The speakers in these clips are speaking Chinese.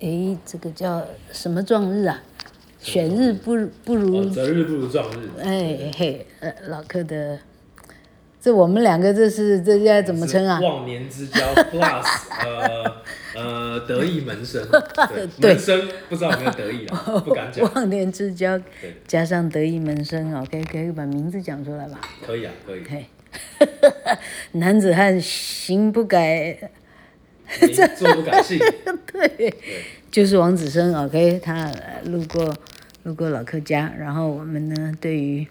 哎，这个叫什么壮日啊？选日不不如择、哦、日不如撞日。哎嘿，呃，老柯的，这我们两个这是这应该怎么称啊？忘年之交 plus 呃呃得意门生，对，门生不知道有没有得意啊？不敢讲。忘年之交加上得意门生，OK，可以把名字讲出来吧？可以啊，可以。嘿，男子汉行不改，坐不改姓。对，对就是王子生，OK，他路过。路过老柯家，然后我们呢，对于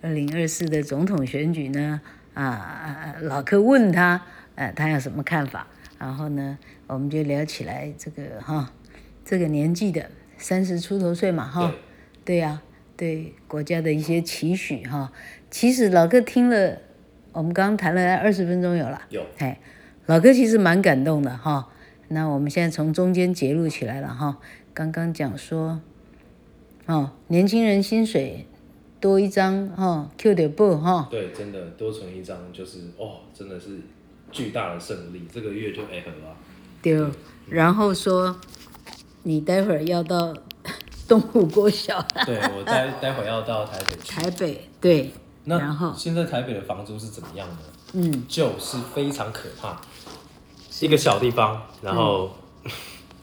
二零二四的总统选举呢，啊，老柯问他，呃，他有什么看法？然后呢，我们就聊起来这个哈，这个年纪的三十出头岁嘛，哈，对呀、啊，对国家的一些期许哈。其实老柯听了，我们刚刚谈了二十分钟有了，有，哎，老哥其实蛮感动的哈。那我们现在从中间截录起来了哈，刚刚讲说。哦，年轻人薪水多一张哈，Q 点不哈？对，真的多存一张就是哦，真的是巨大的胜利，这个月就哎很了。对，然后说你待会儿要到东湖国小。对，我待待会儿要到台北去。台北对。那然后现在台北的房租是怎么样呢？嗯，就是非常可怕，一个小地方，然后。嗯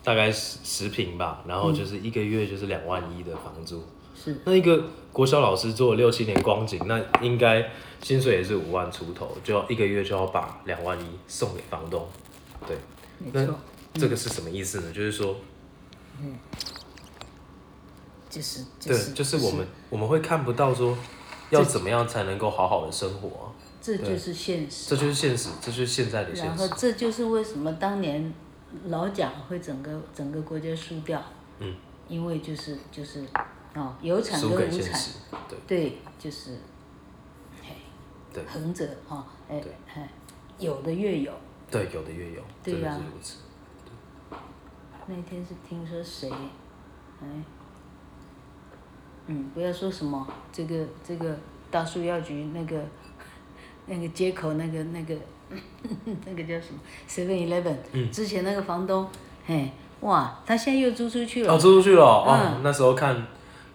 大概十十平吧，然后就是一个月就是两万一的房租。是。那一个国小老师做了六七年光景，那应该薪水也是五万出头，就要一个月就要把两万一送给房东。对。没错。那这个是什么意思呢？嗯、就是说，嗯，就是、就是、对，就是我们、就是、我们会看不到说要怎么样才能够好好的生活。这就是现实。这就是现实，这就是现在的现实。然后这就是为什么当年。老蒋会整个整个国家输掉，嗯，因为就是就是，哦，有产跟无产，对，对，就是，横着哈，哎，哎，有的越有，对，有的越有，对呀、啊，对，那天是听说谁，哎，嗯，不要说什么这个这个大树药局那个那个街口那个那个。那个叫什么？Seven Eleven。嗯。之前那个房东，嘿，哇，他现在又租出去了。哦，租出去了。哦。嗯。那时候看，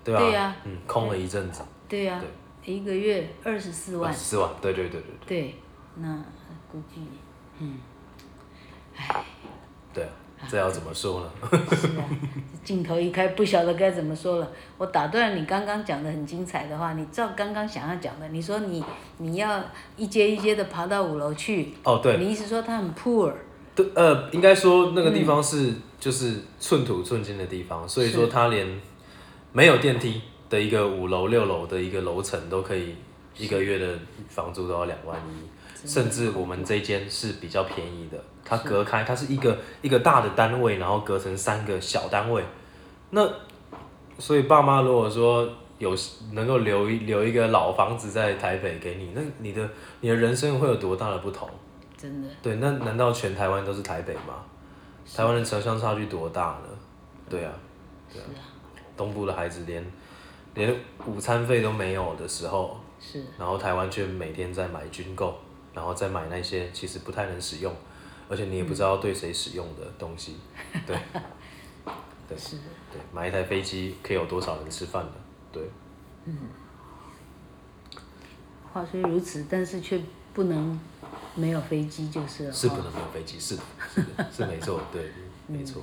对吧？对呀。嗯，空了一阵子。对呀。对。一个月二十四万。十四万，对对对对对。对，那估计，嗯，唉。对。这要怎么说呢？是啊，镜头一开，不晓得该怎么说了。我打断你刚刚讲的很精彩的话，你照刚刚想要讲的，你说你你要一阶一阶的爬到五楼去。哦，对。你意思说他很 poor？对，呃，应该说那个地方是、嗯、就是寸土寸金的地方，所以说他连没有电梯的一个五楼六楼的一个楼层都可以一个月的房租都要两万一，甚至我们这间是比较便宜的。它隔开，它是一个一个大的单位，然后隔成三个小单位。那所以爸妈如果说有能够留一留一个老房子在台北给你，那你的你的人生会有多大的不同？真的。对，那难道全台湾都是台北吗？台湾的城乡差距多大呢？对啊，对啊。是啊。东部的孩子连连午餐费都没有的时候，是。然后台湾却每天在买军购，然后再买那些其实不太能使用。而且你也不知道对谁使用的东西，嗯、对，对，是的，对，买一台飞机可以有多少人吃饭的，对，嗯，话虽如此，但是却不能没有飞机就是了。是不能没有飞机，是的，是的，是没错，对，没错。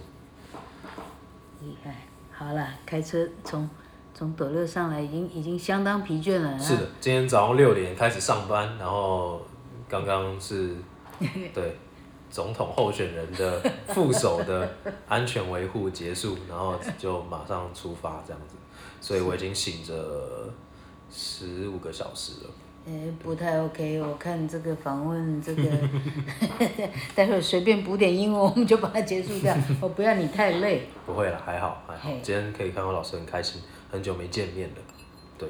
厉害，好了，开车从从斗六上来，已经已经相当疲倦了。是的，今天早上六点开始上班，然后刚刚是，对。总统候选人的副手的安全维护结束，然后就马上出发这样子，所以我已经醒着十五个小时了。诶、欸，不太 OK，我看这个访问这个，待会儿随便补点英文，我们就把它结束掉。我不要你太累。不会了，还好还好。今天可以看到老师很开心，很久没见面了，对。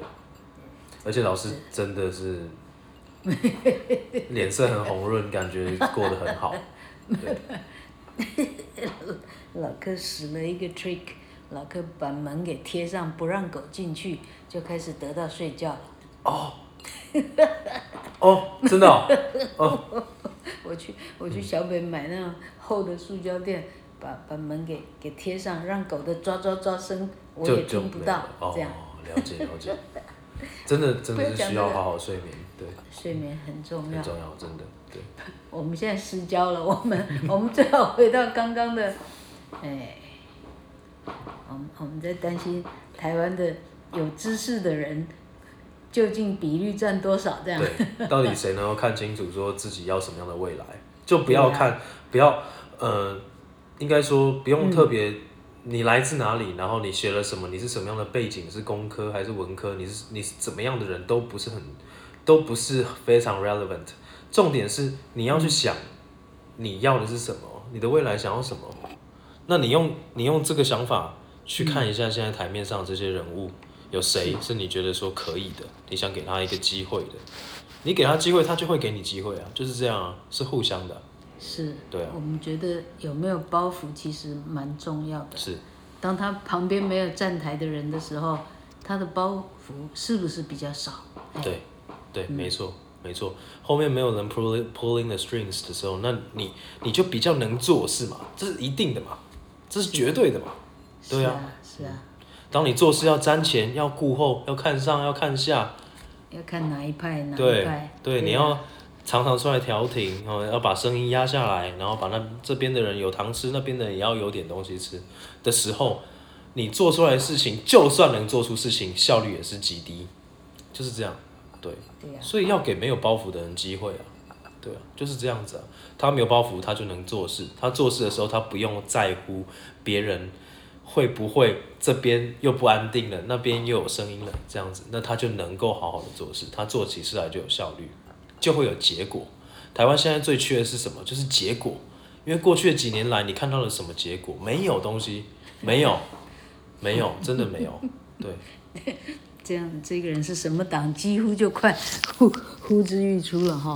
而且老师真的是。脸色很红润，感觉过得很好。老柯使了一个 trick，老柯把门给贴上，不让狗进去，就开始得到睡觉了。哦。哦，真的哦。哦 我去，我去小北买那种厚的塑胶垫，把把门给给贴上，让狗的抓抓抓声我也听不到，哦、这样。了解了解。真的真的是需要好好睡眠，对。睡眠很重要。很重要，真的，对。我们现在失焦了，我们 我们最好回到刚刚的，哎，我们我们在担心台湾的有知识的人。究竟比率占多少？这样对，到底谁能够看清楚说自己要什么样的未来？就不要看，啊、不要呃，应该说不用特别，嗯、你来自哪里，然后你学了什么，你是什么样的背景，是工科还是文科？你是你是怎么样的人都不是很，都不是非常 relevant。重点是你要去想，你要的是什么，你的未来想要什么？那你用你用这个想法去看一下现在台面上这些人物。有谁是你觉得说可以的？你想给他一个机会的，你给他机会，他就会给你机会啊，就是这样啊，是互相的。是，对啊。我们觉得有没有包袱其实蛮重要的。是。当他旁边没有站台的人的时候，他的包袱是不是比较少？对，对，嗯、没错，没错。后面没有人 pulling pulling the strings 的时候，那你你就比较能做事嘛，这是一定的嘛，这是绝对的嘛，对啊，是啊。当你做事要瞻前，要顾后，要看上，要看下，要看哪一派哪一派。对，对，对啊，你要常常出来调停，然后要把声音压下来，然后把那这边的人有糖吃，那边的人也要有点东西吃的时候，你做出来的事情，就算能做出事情，效率也是极低，就是这样，对。对啊。所以要给没有包袱的人机会啊，对啊，就是这样子啊。他没有包袱，他就能做事。他做事的时候，他不用在乎别人。会不会这边又不安定了，那边又有声音了，这样子，那他就能够好好的做事，他做起事来就有效率，就会有结果。台湾现在最缺的是什么？就是结果。因为过去的几年来，你看到了什么结果？没有东西，没有，没有，真的没有。对，这样这个人是什么党，几乎就快呼呼之欲出了哈。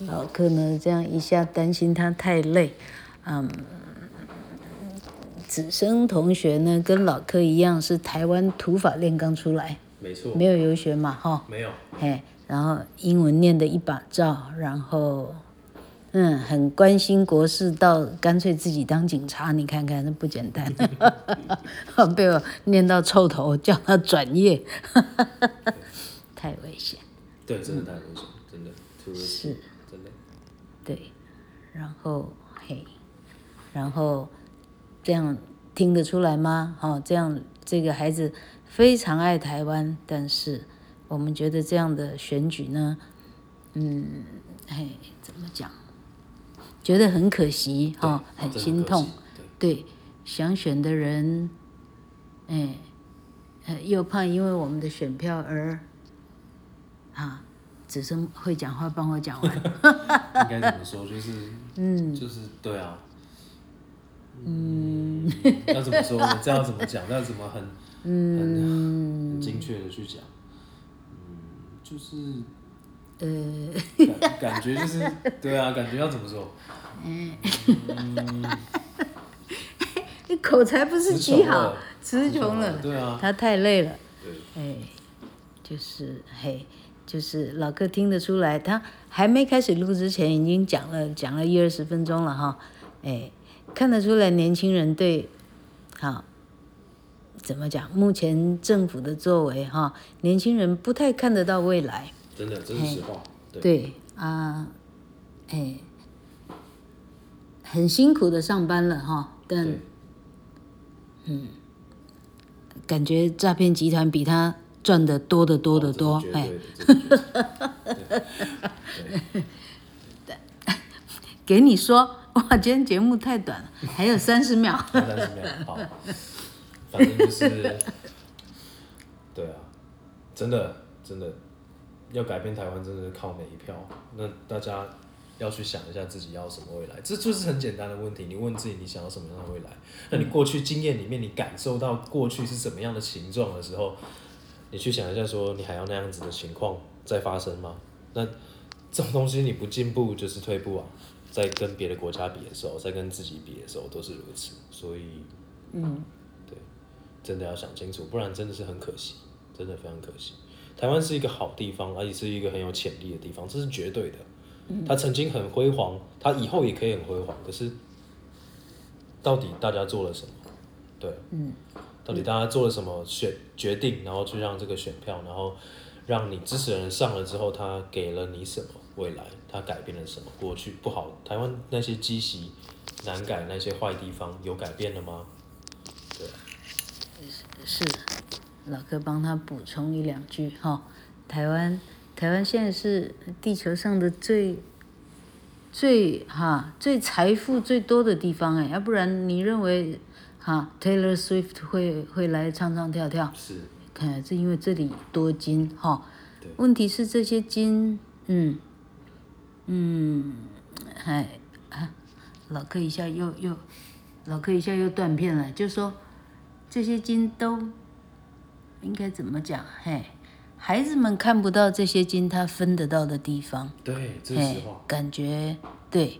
老柯呢，这样一下担心他太累，嗯。子生同学呢，跟老柯一样是台湾土法炼钢出来，没错，没有游学嘛，哈，没有，嘿，然后英文念的一把照，然后，嗯，很关心国事，到干脆自己当警察，你看看那不简单，被我念到臭头，叫他转业，太危险，对，真的太危险，真的，是，真的，对，然后嘿，然后。这样听得出来吗？哦，这样这个孩子非常爱台湾，但是我们觉得这样的选举呢，嗯，哎，怎么讲？觉得很可惜，哈、哦，很心痛。对，对，想选的人，哎，又怕因为我们的选票而，啊，子升会讲话，帮我讲完。应该怎么说？就是，嗯，就是对啊。嗯，要怎么说呢？这样怎么讲？要怎么很嗯很精确的去讲？嗯，就是呃，感感觉就是对啊，感觉要怎么说？嗯，你口才不是极好，词穷了，对啊，他太累了。对，哎，就是嘿，就是老客听得出来，他还没开始录之前已经讲了讲了一二十分钟了哈，哎。看得出来，年轻人对，好，怎么讲？目前政府的作为，哈，年轻人不太看得到未来。真的，这是实话。对，对啊，哎，很辛苦的上班了，哈，但，嗯，感觉诈骗集团比他赚的多得多得多，哎，给你说。哇，今天节目太短了，还有三十秒。三十秒，好。反正就是，对啊，真的真的，要改变台湾，真的是靠每一票。那大家要去想一下自己要什么未来，这就是很简单的问题。你问自己，你想要什么样的未来？那你过去经验里面，你感受到过去是什么样的形状的时候，你去想一下，说你还要那样子的情况再发生吗？那这种东西你不进步就是退步啊。在跟别的国家比的时候，在跟自己比的时候，都是如此。所以，嗯，真的要想清楚，不然真的是很可惜，真的非常可惜。台湾是一个好地方，而且是一个很有潜力的地方，这是绝对的。它曾经很辉煌，它以后也可以很辉煌。可是，到底大家做了什么？对，嗯，到底大家做了什么选决定，然后去让这个选票，然后让你支持的人上了之后，他给了你什么未来？他改变了什么？过去不好，台湾那些积习难改那些坏地方有改变了吗？对，是，是，老哥帮他补充一两句哈，台湾台湾现在是地球上的最。最哈最财富最多的地方哎，要不然你认为哈 Taylor Swift 会会来唱唱跳跳？是，看来是因为这里多金哈。对。问题是这些金，嗯嗯，哎啊，老哥一下又又，老哥一下又断片了，就说这些金都应该怎么讲？嘿。孩子们看不到这些金，他分得到的地方。对，这是实话。感觉对，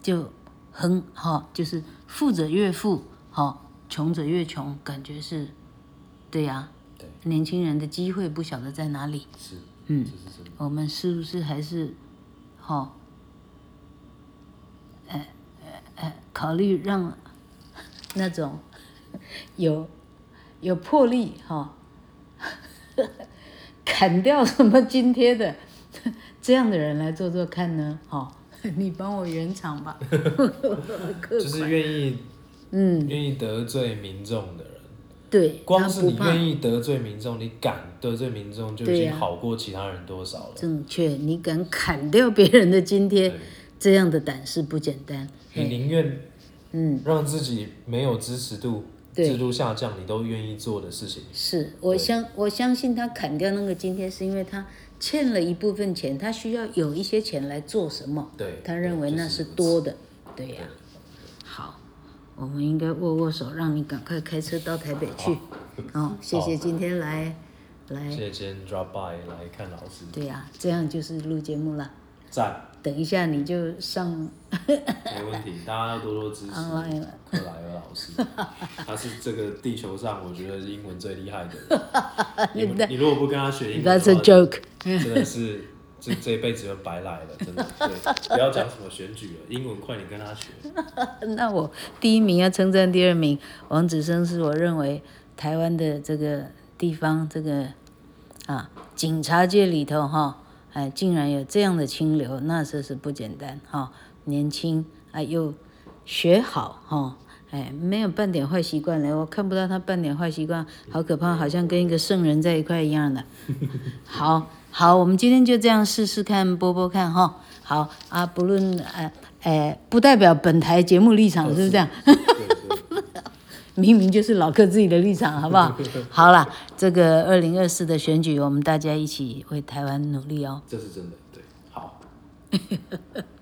就很好，就是富者越富，好，穷者越穷，感觉是，对呀、啊。对。年轻人的机会不晓得在哪里。是。嗯。我们是不是还是，好，呃呃呃，考虑让那种有有魄力哈。砍掉什么津贴的，这样的人来做做看呢？好，你帮我圆场吧。就是愿意，嗯，愿意得罪民众的人。对。光是你愿意得罪民众，你敢得罪民众，就已经好过其他人多少了。正确，你敢砍掉别人的津贴，这样的胆识不简单。你宁愿，嗯，让自己没有支持度。制度下降，你都愿意做的事情。是我相我相信他砍掉那个津贴，是因为他欠了一部分钱，他需要有一些钱来做什么？对，他认为那是多的。对呀、啊。好，我们应该握握手，让你赶快开车到台北去。好，哦、谢谢今天来来。谢谢今天 drop by 来看老师。对呀、啊，这样就是录节目了。赞。等一下你就上，没问题，大家要多多支持克莱尔老师，他是这个地球上我觉得英文最厉害的人。你你如果不跟他学英文，That's a joke，真的是这这一辈子就白来了，真的。对，不要讲什么选举了，英文快点跟他学。那我第一名要称赞第二名，王子生是我认为台湾的这个地方这个啊警察界里头哈。哎，竟然有这样的清流，那真是不简单哈、哦！年轻哎，又学好哈、哦，哎，没有半点坏习惯嘞，我看不到他半点坏习惯，好可怕，好像跟一个圣人在一块一样的。好好，我们今天就这样试试看，播播看哈、哦。好啊，不论哎哎，不代表本台节目立场，是不是这样？明明就是老柯自己的立场，好不好？好了，这个二零二四的选举，我们大家一起为台湾努力哦。这是真的，对，好。